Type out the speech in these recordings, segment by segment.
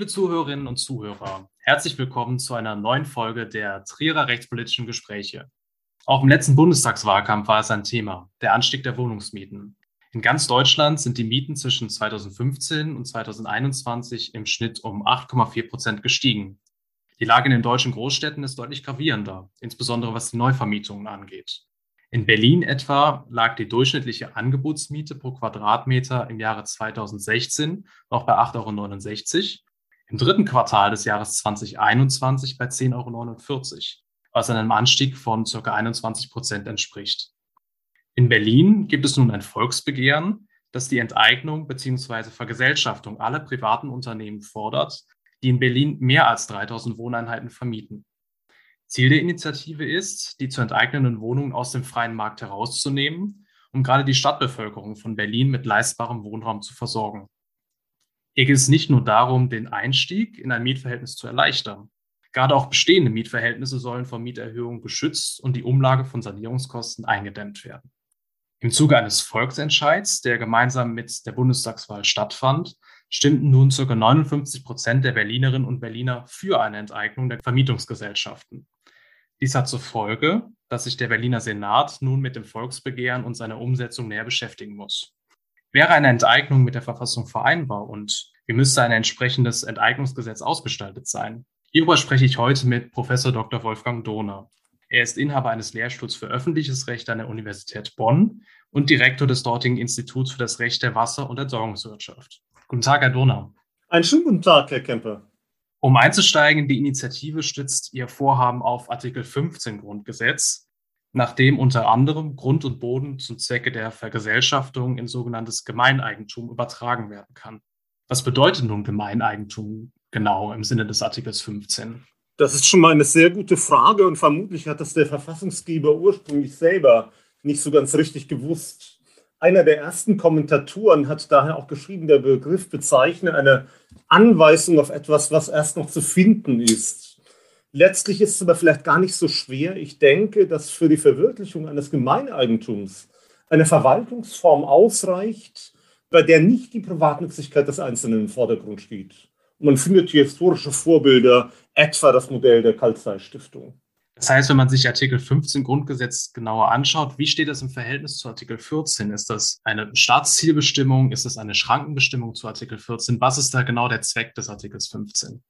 Liebe Zuhörerinnen und Zuhörer, herzlich willkommen zu einer neuen Folge der Trierer rechtspolitischen Gespräche. Auch im letzten Bundestagswahlkampf war es ein Thema, der Anstieg der Wohnungsmieten. In ganz Deutschland sind die Mieten zwischen 2015 und 2021 im Schnitt um 8,4 Prozent gestiegen. Die Lage in den deutschen Großstädten ist deutlich gravierender, insbesondere was die Neuvermietungen angeht. In Berlin etwa lag die durchschnittliche Angebotsmiete pro Quadratmeter im Jahre 2016 noch bei 8,69 Euro im dritten Quartal des Jahres 2021 bei 10,49 Euro, was einem Anstieg von ca. 21 Prozent entspricht. In Berlin gibt es nun ein Volksbegehren, das die Enteignung bzw. Vergesellschaftung aller privaten Unternehmen fordert, die in Berlin mehr als 3000 Wohneinheiten vermieten. Ziel der Initiative ist, die zu enteignenden Wohnungen aus dem freien Markt herauszunehmen, um gerade die Stadtbevölkerung von Berlin mit leistbarem Wohnraum zu versorgen. Hier geht es nicht nur darum, den Einstieg in ein Mietverhältnis zu erleichtern. Gerade auch bestehende Mietverhältnisse sollen vor Mieterhöhungen geschützt und die Umlage von Sanierungskosten eingedämmt werden. Im Zuge eines Volksentscheids, der gemeinsam mit der Bundestagswahl stattfand, stimmten nun ca. 59 Prozent der Berlinerinnen und Berliner für eine Enteignung der Vermietungsgesellschaften. Dies hat zur Folge, dass sich der Berliner Senat nun mit dem Volksbegehren und seiner Umsetzung näher beschäftigen muss. Wäre eine Enteignung mit der Verfassung vereinbar und wie müsste ein entsprechendes Enteignungsgesetz ausgestaltet sein? Hierüber spreche ich heute mit Professor Dr. Wolfgang Dohner. Er ist Inhaber eines Lehrstuhls für öffentliches Recht an der Universität Bonn und Direktor des dortigen Instituts für das Recht der Wasser- und Entsorgungswirtschaft. Guten Tag, Herr Dohner. Einen schönen guten Tag, Herr Kemper. Um einzusteigen, die Initiative stützt ihr Vorhaben auf Artikel 15 Grundgesetz, nachdem unter anderem Grund und Boden zum Zwecke der Vergesellschaftung in sogenanntes Gemeineigentum übertragen werden kann. Was bedeutet nun Gemeineigentum genau im Sinne des Artikels 15? Das ist schon mal eine sehr gute Frage und vermutlich hat das der Verfassungsgeber ursprünglich selber nicht so ganz richtig gewusst. Einer der ersten Kommentatoren hat daher auch geschrieben, der Begriff bezeichne eine Anweisung auf etwas, was erst noch zu finden ist. Letztlich ist es aber vielleicht gar nicht so schwer. Ich denke, dass für die Verwirklichung eines Gemeineigentums eine Verwaltungsform ausreicht, bei der nicht die Privatnützigkeit des Einzelnen im Vordergrund steht. Und man findet hier historische Vorbilder, etwa das Modell der Kaltzei-Stiftung. Das heißt, wenn man sich Artikel 15 Grundgesetz genauer anschaut, wie steht das im Verhältnis zu Artikel 14? Ist das eine Staatszielbestimmung? Ist das eine Schrankenbestimmung zu Artikel 14? Was ist da genau der Zweck des Artikels 15?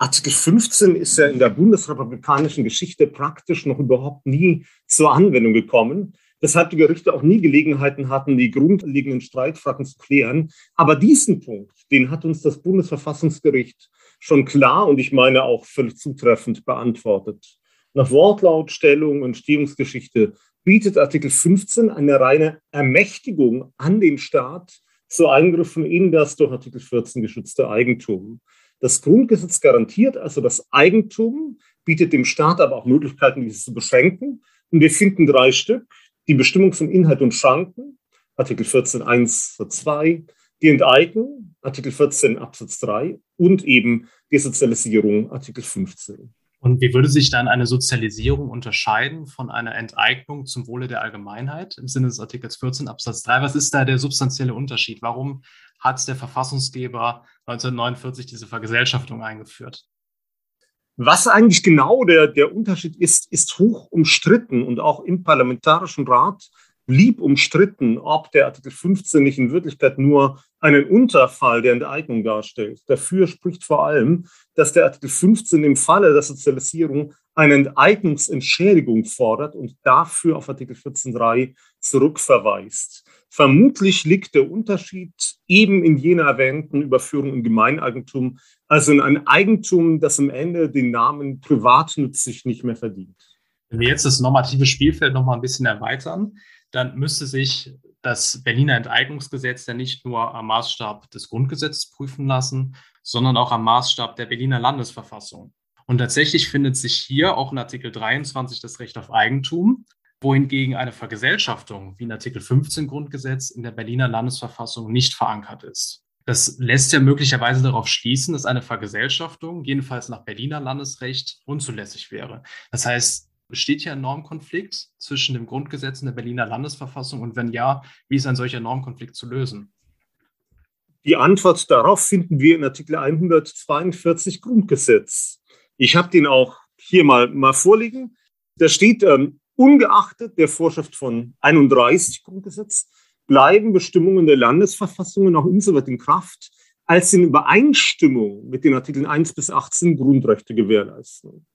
Artikel 15 ist ja in der bundesrepublikanischen Geschichte praktisch noch überhaupt nie zur Anwendung gekommen, weshalb die Gerichte auch nie Gelegenheiten hatten, die grundlegenden Streitfragen zu klären. Aber diesen Punkt, den hat uns das Bundesverfassungsgericht schon klar und ich meine auch völlig zutreffend beantwortet. Nach Wortlautstellung und Stehungsgeschichte bietet Artikel 15 eine reine Ermächtigung an den Staat zu Eingriffen in das durch Artikel 14 geschützte Eigentum. Das Grundgesetz garantiert also das Eigentum, bietet dem Staat aber auch Möglichkeiten, dieses zu beschränken. Und wir finden drei Stück. Die Bestimmung von Inhalt und Schranken, Artikel 14 1 Satz 2, die Enteignung, Artikel 14 Absatz 3 und eben die Sozialisierung, Artikel 15. Und wie würde sich dann eine Sozialisierung unterscheiden von einer Enteignung zum Wohle der Allgemeinheit im Sinne des Artikels 14 Absatz 3? Was ist da der substanzielle Unterschied? Warum hat der Verfassungsgeber 1949 diese Vergesellschaftung eingeführt. Was eigentlich genau der, der Unterschied ist, ist hoch umstritten und auch im Parlamentarischen Rat blieb umstritten, ob der Artikel 15 nicht in Wirklichkeit nur einen Unterfall der Enteignung darstellt. Dafür spricht vor allem, dass der Artikel 15 im Falle der Sozialisierung eine Enteignungsentschädigung fordert und dafür auf Artikel 14.3 zurückverweist. Vermutlich liegt der Unterschied eben in jener erwähnten Überführung in Gemeineigentum, also in ein Eigentum, das am Ende den Namen privatnützig nicht mehr verdient. Wenn wir jetzt das normative Spielfeld noch mal ein bisschen erweitern, dann müsste sich das Berliner Enteignungsgesetz ja nicht nur am Maßstab des Grundgesetzes prüfen lassen, sondern auch am Maßstab der Berliner Landesverfassung. Und tatsächlich findet sich hier auch in Artikel 23 das Recht auf Eigentum, wohingegen eine Vergesellschaftung wie in Artikel 15 Grundgesetz in der Berliner Landesverfassung nicht verankert ist. Das lässt ja möglicherweise darauf schließen, dass eine Vergesellschaftung jedenfalls nach Berliner Landesrecht unzulässig wäre. Das heißt, besteht hier ein Normkonflikt zwischen dem Grundgesetz und der Berliner Landesverfassung? Und wenn ja, wie ist ein solcher Normkonflikt zu lösen? Die Antwort darauf finden wir in Artikel 142 Grundgesetz. Ich habe den auch hier mal, mal vorliegen. Da steht, ähm, ungeachtet der Vorschrift von 31 Grundgesetz bleiben Bestimmungen der Landesverfassungen auch insoweit in Kraft, als in Übereinstimmung mit den Artikeln 1 bis 18 Grundrechte gewährleisten.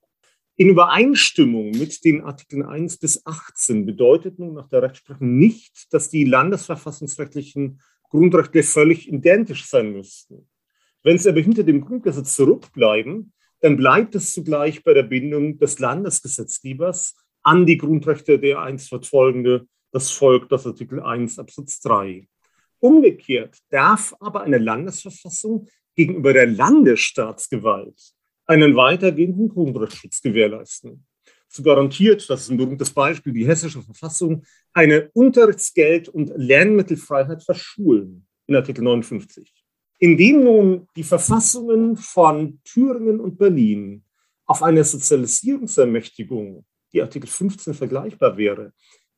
In Übereinstimmung mit den Artikeln 1 bis 18 bedeutet nun nach der Rechtsprechung nicht, dass die landesverfassungsrechtlichen Grundrechte völlig identisch sein müssten. Wenn sie aber hinter dem Grundgesetz zurückbleiben, dann bleibt es zugleich bei der Bindung des Landesgesetzgebers an die Grundrechte der einst fortfolgende, das folgt aus Artikel 1 Absatz 3. Umgekehrt darf aber eine Landesverfassung gegenüber der Landesstaatsgewalt einen weitergehenden Grundrechtsschutz gewährleisten. So garantiert, das ist ein berühmtes Beispiel, die hessische Verfassung eine Unterrichtsgeld- und Lernmittelfreiheit verschulen in Artikel 59. Indem nun die Verfassungen von Thüringen und Berlin auf eine Sozialisierungsermächtigung, die Artikel 15 vergleichbar wäre,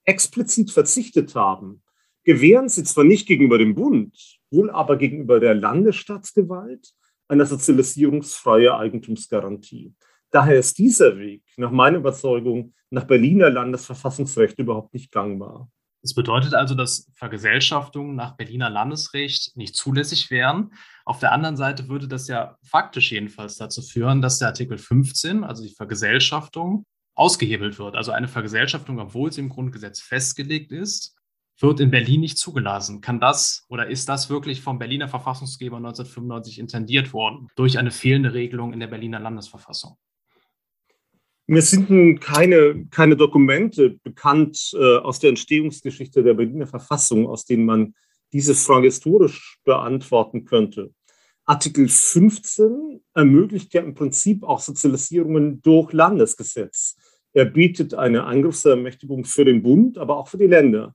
explizit verzichtet haben, gewähren sie zwar nicht gegenüber dem Bund, wohl aber gegenüber der Landesstaatsgewalt eine sozialisierungsfreie Eigentumsgarantie. Daher ist dieser Weg nach meiner Überzeugung nach Berliner Landesverfassungsrecht überhaupt nicht gangbar. Das bedeutet also, dass Vergesellschaftungen nach Berliner Landesrecht nicht zulässig wären. Auf der anderen Seite würde das ja faktisch jedenfalls dazu führen, dass der Artikel 15, also die Vergesellschaftung, ausgehebelt wird. Also eine Vergesellschaftung, obwohl sie im Grundgesetz festgelegt ist, wird in Berlin nicht zugelassen. Kann das oder ist das wirklich vom Berliner Verfassungsgeber 1995 intendiert worden durch eine fehlende Regelung in der Berliner Landesverfassung? Mir sind keine, keine Dokumente bekannt äh, aus der Entstehungsgeschichte der Berliner Verfassung, aus denen man diese Frage historisch beantworten könnte. Artikel 15 ermöglicht ja im Prinzip auch Sozialisierungen durch Landesgesetz. Er bietet eine Angriffsermächtigung für den Bund, aber auch für die Länder.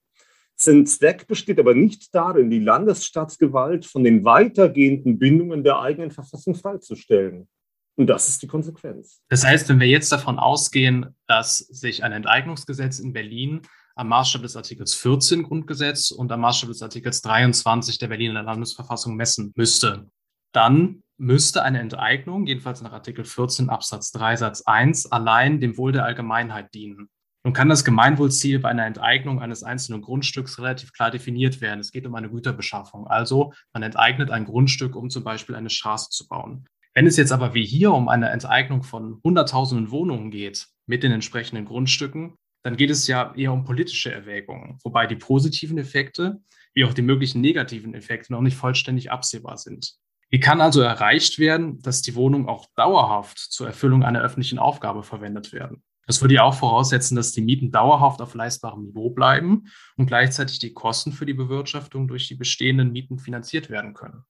Sein Zweck besteht aber nicht darin, die Landesstaatsgewalt von den weitergehenden Bindungen der eigenen Verfassung freizustellen. Und das ist die Konsequenz. Das heißt, wenn wir jetzt davon ausgehen, dass sich ein Enteignungsgesetz in Berlin am Maßstab des Artikels 14 Grundgesetz und am Maßstab des Artikels 23 der Berliner Landesverfassung messen müsste, dann müsste eine Enteignung, jedenfalls nach Artikel 14 Absatz 3 Satz 1, allein dem Wohl der Allgemeinheit dienen. Nun kann das Gemeinwohlziel bei einer Enteignung eines einzelnen Grundstücks relativ klar definiert werden. Es geht um eine Güterbeschaffung. Also man enteignet ein Grundstück, um zum Beispiel eine Straße zu bauen. Wenn es jetzt aber wie hier um eine Enteignung von Hunderttausenden Wohnungen geht mit den entsprechenden Grundstücken, dann geht es ja eher um politische Erwägungen, wobei die positiven Effekte wie auch die möglichen negativen Effekte noch nicht vollständig absehbar sind. Wie kann also erreicht werden, dass die Wohnungen auch dauerhaft zur Erfüllung einer öffentlichen Aufgabe verwendet werden? Das würde ja auch voraussetzen, dass die Mieten dauerhaft auf leistbarem Niveau bleiben und gleichzeitig die Kosten für die Bewirtschaftung durch die bestehenden Mieten finanziert werden können.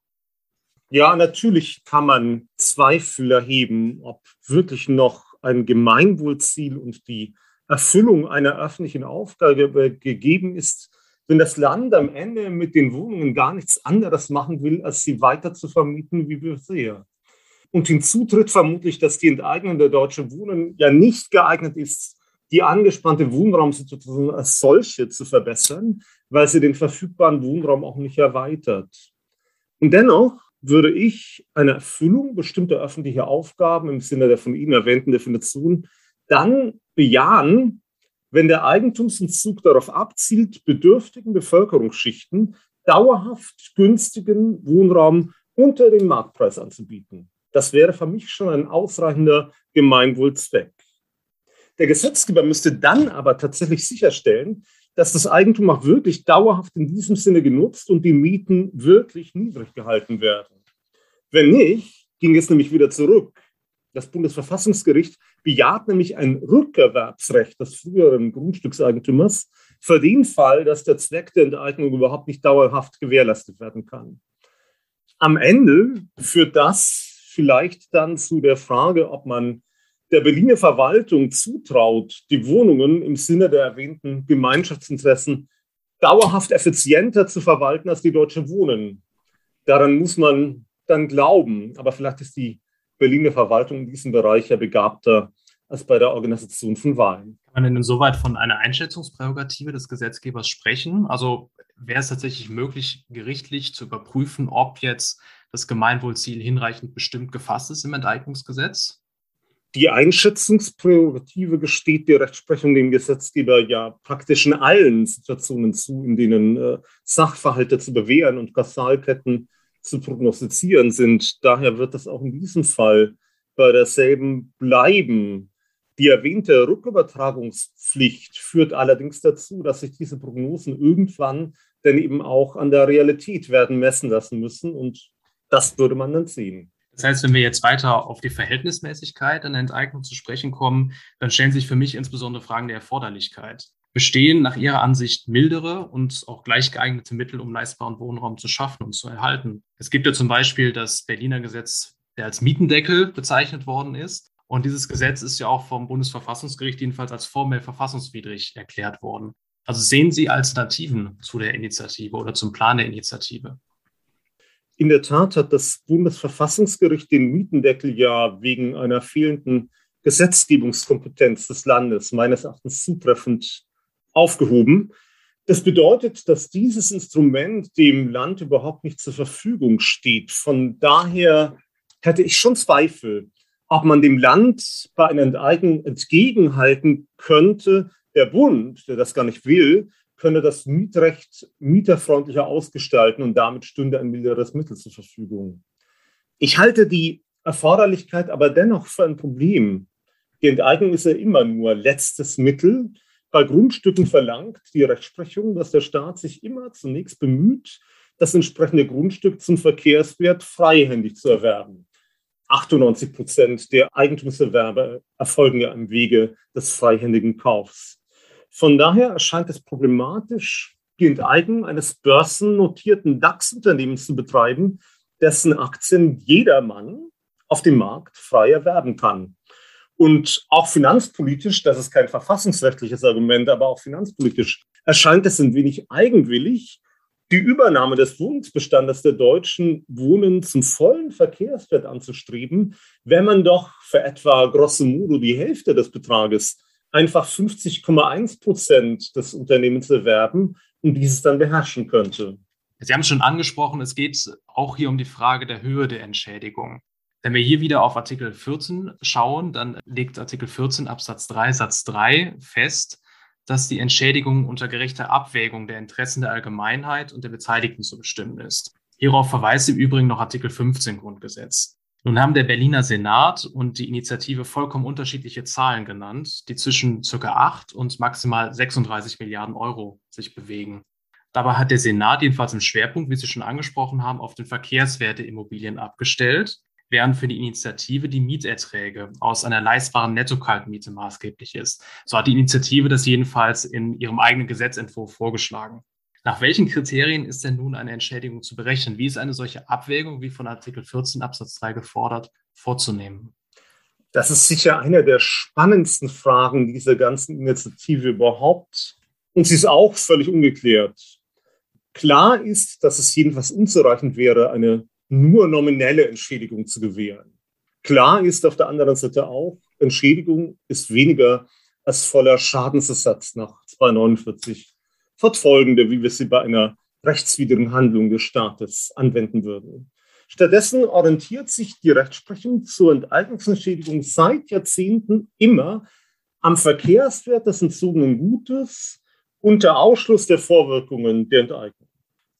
Ja, natürlich kann man Zweifel erheben, ob wirklich noch ein Gemeinwohlziel und die Erfüllung einer öffentlichen Aufgabe gegeben ist, wenn das Land am Ende mit den Wohnungen gar nichts anderes machen will, als sie weiter zu vermieten wie bisher. Und hinzu tritt vermutlich, dass die Enteignung der Deutschen Wohnen ja nicht geeignet ist, die angespannte Wohnraumsituation als solche zu verbessern, weil sie den verfügbaren Wohnraum auch nicht erweitert. Und dennoch würde ich eine Erfüllung bestimmter öffentlicher Aufgaben im Sinne der von Ihnen erwähnten Definition dann bejahen, wenn der Eigentumsentzug darauf abzielt, bedürftigen Bevölkerungsschichten dauerhaft günstigen Wohnraum unter dem Marktpreis anzubieten. Das wäre für mich schon ein ausreichender Gemeinwohlzweck. Der Gesetzgeber müsste dann aber tatsächlich sicherstellen, dass das Eigentum auch wirklich dauerhaft in diesem Sinne genutzt und die Mieten wirklich niedrig gehalten werden. Wenn nicht, ging es nämlich wieder zurück. Das Bundesverfassungsgericht bejaht nämlich ein Rückerwerbsrecht des früheren Grundstückseigentümers für den Fall, dass der Zweck der Enteignung überhaupt nicht dauerhaft gewährleistet werden kann. Am Ende führt das vielleicht dann zu der Frage, ob man der Berliner Verwaltung zutraut, die Wohnungen im Sinne der erwähnten Gemeinschaftsinteressen dauerhaft effizienter zu verwalten als die Deutsche Wohnen. Daran muss man dann glauben. Aber vielleicht ist die Berliner Verwaltung in diesem Bereich ja begabter als bei der Organisation von Wahlen. Kann man denn insoweit von einer Einschätzungsprärogative des Gesetzgebers sprechen? Also wäre es tatsächlich möglich, gerichtlich zu überprüfen, ob jetzt das Gemeinwohlziel hinreichend bestimmt gefasst ist im Enteignungsgesetz? Die Einschätzungsprärogative gesteht die Rechtsprechung dem Gesetzgeber ja praktisch in allen Situationen zu, in denen äh, Sachverhalte zu bewähren und Kausalketten zu prognostizieren sind. Daher wird es auch in diesem Fall bei derselben bleiben. Die erwähnte Rückübertragungspflicht führt allerdings dazu, dass sich diese Prognosen irgendwann dann eben auch an der Realität werden messen lassen müssen. Und das würde man dann sehen. Das heißt, wenn wir jetzt weiter auf die Verhältnismäßigkeit der Enteignung zu sprechen kommen, dann stellen sich für mich insbesondere Fragen der Erforderlichkeit. Bestehen nach Ihrer Ansicht mildere und auch gleich geeignete Mittel, um leistbaren Wohnraum zu schaffen und zu erhalten? Es gibt ja zum Beispiel das Berliner Gesetz, der als Mietendeckel bezeichnet worden ist. Und dieses Gesetz ist ja auch vom Bundesverfassungsgericht jedenfalls als formell verfassungswidrig erklärt worden. Also sehen Sie Alternativen zu der Initiative oder zum Plan der Initiative? In der Tat hat das Bundesverfassungsgericht den Mietendeckel ja wegen einer fehlenden Gesetzgebungskompetenz des Landes meines Erachtens zutreffend aufgehoben. Das bedeutet, dass dieses Instrument dem Land überhaupt nicht zur Verfügung steht. Von daher hätte ich schon Zweifel, ob man dem Land bei einer Enteignung entgegenhalten könnte. Der Bund, der das gar nicht will, könne das Mietrecht mieterfreundlicher ausgestalten und damit stünde ein milderes Mittel zur Verfügung. Ich halte die Erforderlichkeit aber dennoch für ein Problem. Die Enteignung ist ja immer nur letztes Mittel. Bei Grundstücken verlangt die Rechtsprechung, dass der Staat sich immer zunächst bemüht, das entsprechende Grundstück zum Verkehrswert freihändig zu erwerben. 98 Prozent der Eigentumserwerbe erfolgen ja im Wege des freihändigen Kaufs. Von daher erscheint es problematisch, die Enteignung eines börsennotierten DAX-Unternehmens zu betreiben, dessen Aktien jedermann auf dem Markt frei erwerben kann. Und auch finanzpolitisch, das ist kein verfassungsrechtliches Argument, aber auch finanzpolitisch erscheint es ein wenig eigenwillig, die Übernahme des Wohnungsbestandes der Deutschen Wohnen zum vollen Verkehrswert anzustreben, wenn man doch für etwa grosso modo die Hälfte des Betrages einfach 50,1 Prozent des Unternehmens erwerben und dieses dann beherrschen könnte. Sie haben es schon angesprochen, es geht auch hier um die Frage der Höhe der Entschädigung. Wenn wir hier wieder auf Artikel 14 schauen, dann legt Artikel 14 Absatz 3 Satz 3 fest, dass die Entschädigung unter gerechter Abwägung der Interessen der Allgemeinheit und der Beteiligten zu bestimmen ist. Hierauf verweist im Übrigen noch Artikel 15 Grundgesetz. Nun haben der Berliner Senat und die Initiative vollkommen unterschiedliche Zahlen genannt, die zwischen circa 8 und maximal 36 Milliarden Euro sich bewegen. Dabei hat der Senat jedenfalls im Schwerpunkt, wie Sie schon angesprochen haben, auf den Verkehrswert der Immobilien abgestellt, während für die Initiative die Mieterträge aus einer leistbaren Nettokaltmiete maßgeblich ist. So hat die Initiative das jedenfalls in ihrem eigenen Gesetzentwurf vorgeschlagen. Nach welchen Kriterien ist denn nun eine Entschädigung zu berechnen? Wie ist eine solche Abwägung, wie von Artikel 14 Absatz 3 gefordert, vorzunehmen? Das ist sicher eine der spannendsten Fragen dieser ganzen Initiative überhaupt. Und sie ist auch völlig ungeklärt. Klar ist, dass es jedenfalls unzureichend wäre, eine nur nominelle Entschädigung zu gewähren. Klar ist auf der anderen Seite auch, Entschädigung ist weniger als voller Schadensersatz nach 249 fortfolgende, wie wir sie bei einer rechtswidrigen Handlung des Staates anwenden würden. Stattdessen orientiert sich die Rechtsprechung zur Enteignungsentschädigung seit Jahrzehnten immer am Verkehrswert des entzogenen Gutes unter Ausschluss der Vorwirkungen der Enteignung.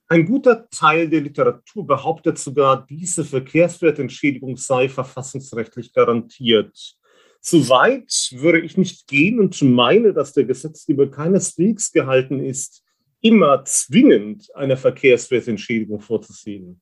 Ein guter Teil der Literatur behauptet sogar, diese Verkehrswertentschädigung sei verfassungsrechtlich garantiert. So weit würde ich nicht gehen und meine, dass der Gesetzgeber keineswegs gehalten ist, immer zwingend eine Verkehrswertentschädigung vorzusehen.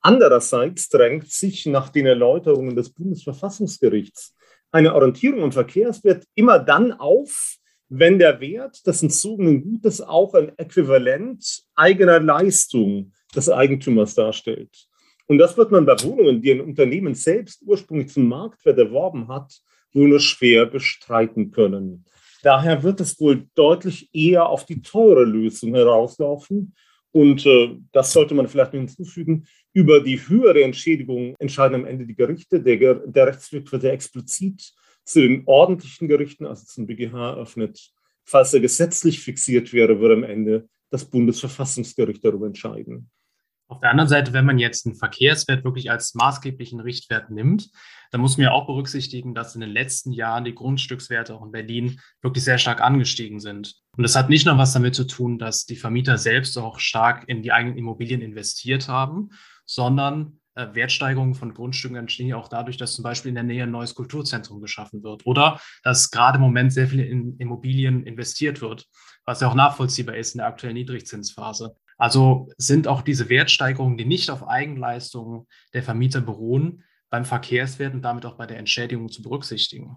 Andererseits drängt sich nach den Erläuterungen des Bundesverfassungsgerichts eine Orientierung am Verkehrswert immer dann auf, wenn der Wert des entzogenen Gutes auch ein Äquivalent eigener Leistung des Eigentümers darstellt. Und das wird man bei Wohnungen, die ein Unternehmen selbst ursprünglich zum Marktwert erworben hat, wohl nur schwer bestreiten können. Daher wird es wohl deutlich eher auf die teure Lösung herauslaufen. Und äh, das sollte man vielleicht hinzufügen. Über die höhere Entschädigung entscheiden am Ende die Gerichte. Der, der Rechtsweg wird ja explizit zu den ordentlichen Gerichten, also zum BGH, eröffnet. Falls er gesetzlich fixiert wäre, würde am Ende das Bundesverfassungsgericht darüber entscheiden. Auf der anderen Seite, wenn man jetzt einen Verkehrswert wirklich als maßgeblichen Richtwert nimmt, dann muss man ja auch berücksichtigen, dass in den letzten Jahren die Grundstückswerte auch in Berlin wirklich sehr stark angestiegen sind. Und das hat nicht nur was damit zu tun, dass die Vermieter selbst auch stark in die eigenen Immobilien investiert haben, sondern äh, Wertsteigerungen von Grundstücken entstehen ja auch dadurch, dass zum Beispiel in der Nähe ein neues Kulturzentrum geschaffen wird oder dass gerade im Moment sehr viel in Immobilien investiert wird, was ja auch nachvollziehbar ist in der aktuellen Niedrigzinsphase. Also sind auch diese Wertsteigerungen, die nicht auf Eigenleistungen der Vermieter beruhen, beim Verkehrswert und damit auch bei der Entschädigung zu berücksichtigen.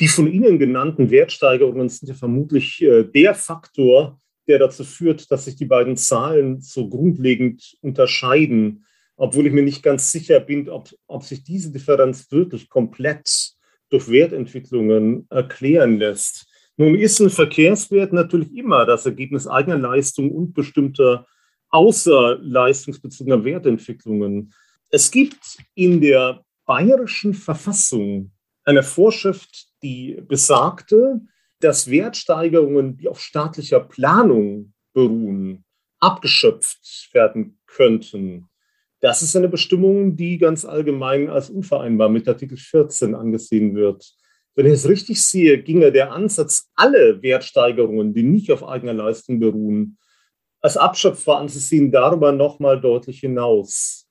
Die von Ihnen genannten Wertsteigerungen sind ja vermutlich äh, der Faktor, der dazu führt, dass sich die beiden Zahlen so grundlegend unterscheiden, obwohl ich mir nicht ganz sicher bin, ob, ob sich diese Differenz wirklich komplett durch Wertentwicklungen erklären lässt. Nun ist ein Verkehrswert natürlich immer das Ergebnis eigener Leistung und bestimmter außerleistungsbezogener Wertentwicklungen. Es gibt in der bayerischen Verfassung eine Vorschrift, die besagte, dass Wertsteigerungen, die auf staatlicher Planung beruhen, abgeschöpft werden könnten. Das ist eine Bestimmung, die ganz allgemein als unvereinbar mit Artikel 14 angesehen wird. Wenn ich es richtig sehe, ginge der Ansatz, alle Wertsteigerungen, die nicht auf eigener Leistung beruhen, als Abschöpfer anzusehen, darüber nochmal deutlich hinaus.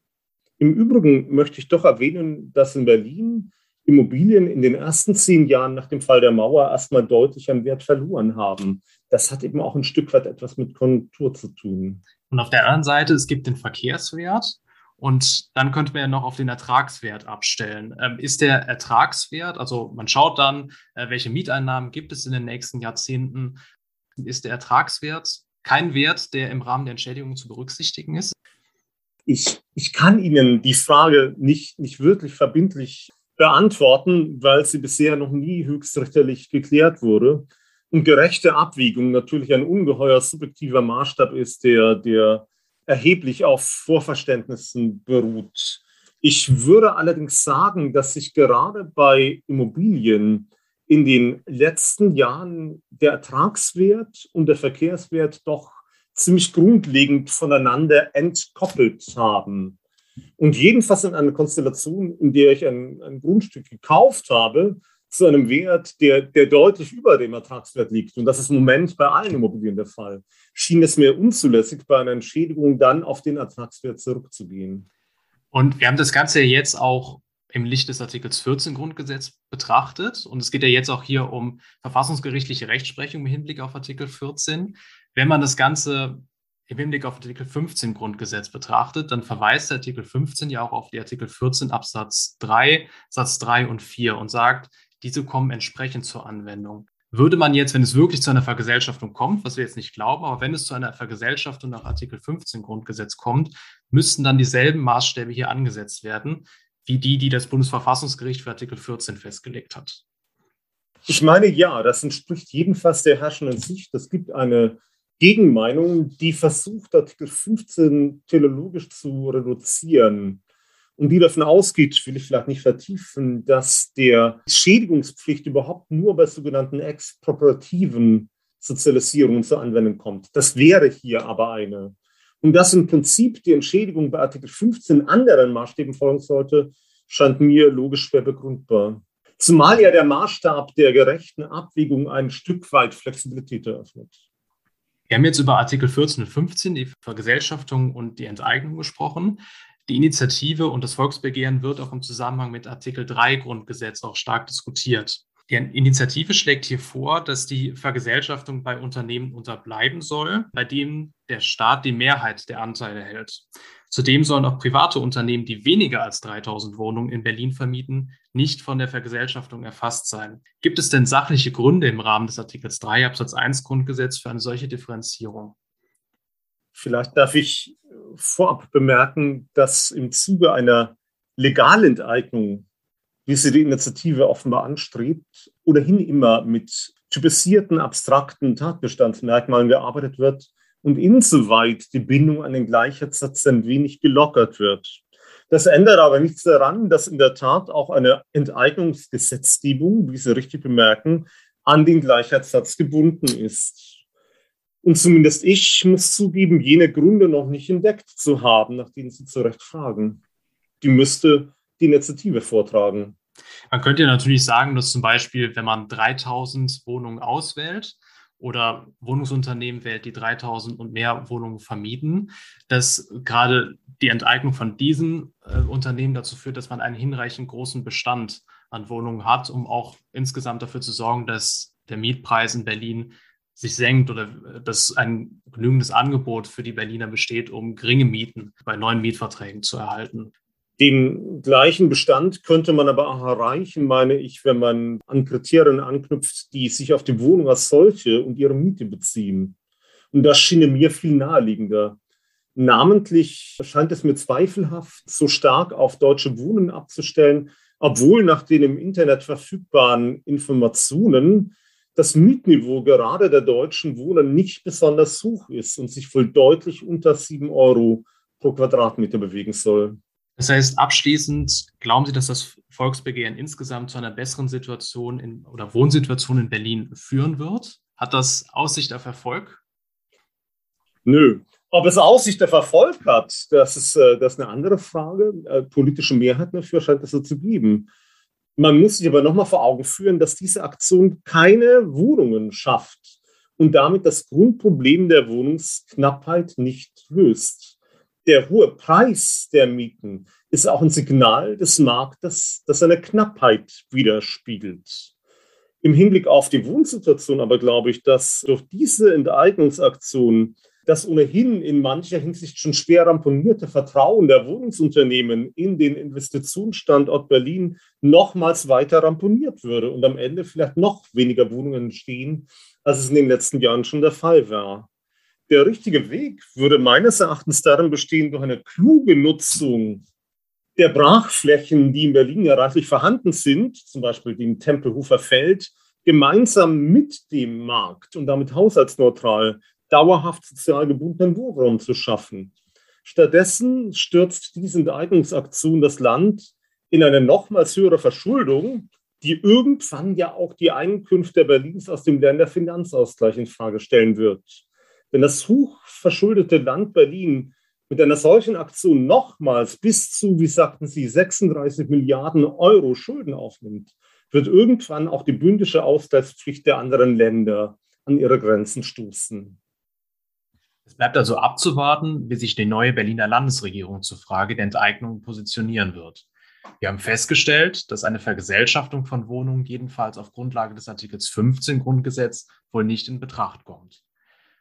Im Übrigen möchte ich doch erwähnen, dass in Berlin Immobilien in den ersten zehn Jahren nach dem Fall der Mauer erstmal deutlich an Wert verloren haben. Das hat eben auch ein Stück weit etwas mit Konjunktur zu tun. Und auf der anderen Seite, es gibt den Verkehrswert und dann könnte man ja noch auf den Ertragswert abstellen. Ähm, ist der Ertragswert, also man schaut dann, äh, welche Mieteinnahmen gibt es in den nächsten Jahrzehnten, ist der Ertragswert kein Wert, der im Rahmen der Entschädigung zu berücksichtigen ist? Ich, ich kann Ihnen die Frage nicht, nicht wirklich verbindlich beantworten, weil sie bisher noch nie höchstrichterlich geklärt wurde. Und gerechte Abwägung natürlich ein ungeheuer subjektiver Maßstab ist, der, der erheblich auf Vorverständnissen beruht. Ich würde allerdings sagen, dass sich gerade bei Immobilien in den letzten Jahren der Ertragswert und der Verkehrswert doch ziemlich grundlegend voneinander entkoppelt haben. Und jedenfalls in einer Konstellation, in der ich ein, ein Grundstück gekauft habe, zu einem Wert, der, der deutlich über dem Ertragswert liegt. Und das ist im Moment bei allen Immobilien der Fall. Schien es mir unzulässig, bei einer Entschädigung dann auf den Ertragswert zurückzugehen. Und wir haben das Ganze jetzt auch im Licht des Artikels 14 Grundgesetz betrachtet. Und es geht ja jetzt auch hier um verfassungsgerichtliche Rechtsprechung im Hinblick auf Artikel 14. Wenn man das Ganze im Hinblick auf Artikel 15 Grundgesetz betrachtet, dann verweist Artikel 15 ja auch auf die Artikel 14 Absatz 3, Satz 3 und 4 und sagt, diese kommen entsprechend zur Anwendung. Würde man jetzt, wenn es wirklich zu einer Vergesellschaftung kommt, was wir jetzt nicht glauben, aber wenn es zu einer Vergesellschaftung nach Artikel 15 Grundgesetz kommt, müssten dann dieselben Maßstäbe hier angesetzt werden, wie die, die das Bundesverfassungsgericht für Artikel 14 festgelegt hat. Ich meine, ja, das entspricht jedenfalls der herrschenden Sicht. Es gibt eine Gegenmeinung, die versucht, Artikel 15 teleologisch zu reduzieren und die davon ausgeht, will ich vielleicht nicht vertiefen, dass der Schädigungspflicht überhaupt nur bei sogenannten expropriativen Sozialisierungen zur Anwendung kommt. Das wäre hier aber eine. Und dass im Prinzip die Entschädigung bei Artikel 15 anderen Maßstäben folgen sollte, scheint mir logisch schwer begründbar. Zumal ja der Maßstab der gerechten Abwägung ein Stück weit Flexibilität eröffnet. Wir haben jetzt über Artikel 14 und 15, die Vergesellschaftung und die Enteignung gesprochen. Die Initiative und das Volksbegehren wird auch im Zusammenhang mit Artikel 3 Grundgesetz auch stark diskutiert. Die Initiative schlägt hier vor, dass die Vergesellschaftung bei Unternehmen unterbleiben soll, bei denen der Staat die Mehrheit der Anteile hält. Zudem sollen auch private Unternehmen, die weniger als 3000 Wohnungen in Berlin vermieten, nicht von der Vergesellschaftung erfasst sein. Gibt es denn sachliche Gründe im Rahmen des Artikels 3 Absatz 1 Grundgesetz für eine solche Differenzierung? Vielleicht darf ich vorab bemerken, dass im Zuge einer Legalenteignung, wie sie die Initiative offenbar anstrebt, ohnehin immer mit typisierten, abstrakten Tatbestandsmerkmalen gearbeitet wird und insoweit die Bindung an den Gleichheitssatz ein wenig gelockert wird. Das ändert aber nichts daran, dass in der Tat auch eine Enteignungsgesetzgebung, wie Sie richtig bemerken, an den Gleichheitssatz gebunden ist. Und zumindest ich muss zugeben, jene Gründe noch nicht entdeckt zu haben, nach denen Sie zu Recht fragen. Die müsste die Initiative vortragen. Man könnte ja natürlich sagen, dass zum Beispiel, wenn man 3000 Wohnungen auswählt oder Wohnungsunternehmen wählt, die 3000 und mehr Wohnungen vermieten, dass gerade die Enteignung von diesen äh, Unternehmen dazu führt, dass man einen hinreichend großen Bestand an Wohnungen hat, um auch insgesamt dafür zu sorgen, dass der Mietpreis in Berlin sich senkt oder äh, dass ein genügendes Angebot für die Berliner besteht, um geringe Mieten bei neuen Mietverträgen zu erhalten. Den gleichen Bestand könnte man aber auch erreichen, meine ich, wenn man an Kriterien anknüpft, die sich auf die Wohnung als solche und ihre Miete beziehen. Und das schien mir viel naheliegender. Namentlich scheint es mir zweifelhaft, so stark auf deutsche Wohnen abzustellen, obwohl nach den im Internet verfügbaren Informationen das Mietniveau gerade der deutschen Wohnen nicht besonders hoch ist und sich wohl deutlich unter 7 Euro pro Quadratmeter bewegen soll. Das heißt, abschließend, glauben Sie, dass das Volksbegehren insgesamt zu einer besseren Situation in, oder Wohnsituation in Berlin führen wird? Hat das Aussicht auf Erfolg? Nö. Ob es Aussicht auf Erfolg hat, das ist, äh, das ist eine andere Frage. Äh, politische Mehrheit dafür scheint es so zu geben. Man muss sich aber nochmal vor Augen führen, dass diese Aktion keine Wohnungen schafft und damit das Grundproblem der Wohnungsknappheit nicht löst der hohe Preis der Mieten ist auch ein Signal des Marktes, das eine Knappheit widerspiegelt. Im Hinblick auf die Wohnsituation aber glaube ich, dass durch diese Enteignungsaktion das ohnehin in mancher Hinsicht schon schwer ramponierte Vertrauen der Wohnungsunternehmen in den Investitionsstandort Berlin nochmals weiter ramponiert würde und am Ende vielleicht noch weniger Wohnungen entstehen, als es in den letzten Jahren schon der Fall war. Der richtige Weg würde meines Erachtens darin bestehen, durch eine kluge Nutzung der Brachflächen, die in Berlin ja reichlich vorhanden sind, zum Beispiel dem Tempelhofer Feld, gemeinsam mit dem Markt und damit haushaltsneutral dauerhaft sozial gebundenen Wohnraum zu schaffen. Stattdessen stürzt diese Enteignungsaktion das Land in eine nochmals höhere Verschuldung, die irgendwann ja auch die Einkünfte Berlins aus dem Länderfinanzausgleich in Frage stellen wird. Wenn das hochverschuldete Land Berlin mit einer solchen Aktion nochmals bis zu, wie sagten Sie, 36 Milliarden Euro Schulden aufnimmt, wird irgendwann auch die bündische Ausgleichspflicht der anderen Länder an ihre Grenzen stoßen. Es bleibt also abzuwarten, wie sich die neue Berliner Landesregierung zur Frage der Enteignung positionieren wird. Wir haben festgestellt, dass eine Vergesellschaftung von Wohnungen jedenfalls auf Grundlage des Artikels 15 Grundgesetz wohl nicht in Betracht kommt.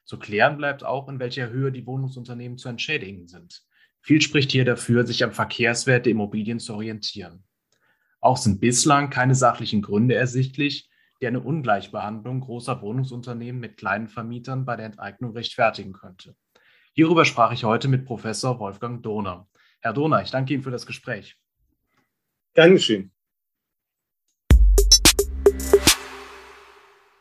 Zu klären bleibt auch, in welcher Höhe die Wohnungsunternehmen zu entschädigen sind. Viel spricht hier dafür, sich am Verkehrswert der Immobilien zu orientieren. Auch sind bislang keine sachlichen Gründe ersichtlich, die eine Ungleichbehandlung großer Wohnungsunternehmen mit kleinen Vermietern bei der Enteignung rechtfertigen könnte. Hierüber sprach ich heute mit Professor Wolfgang Dohner. Herr Dohner, ich danke Ihnen für das Gespräch. Dankeschön.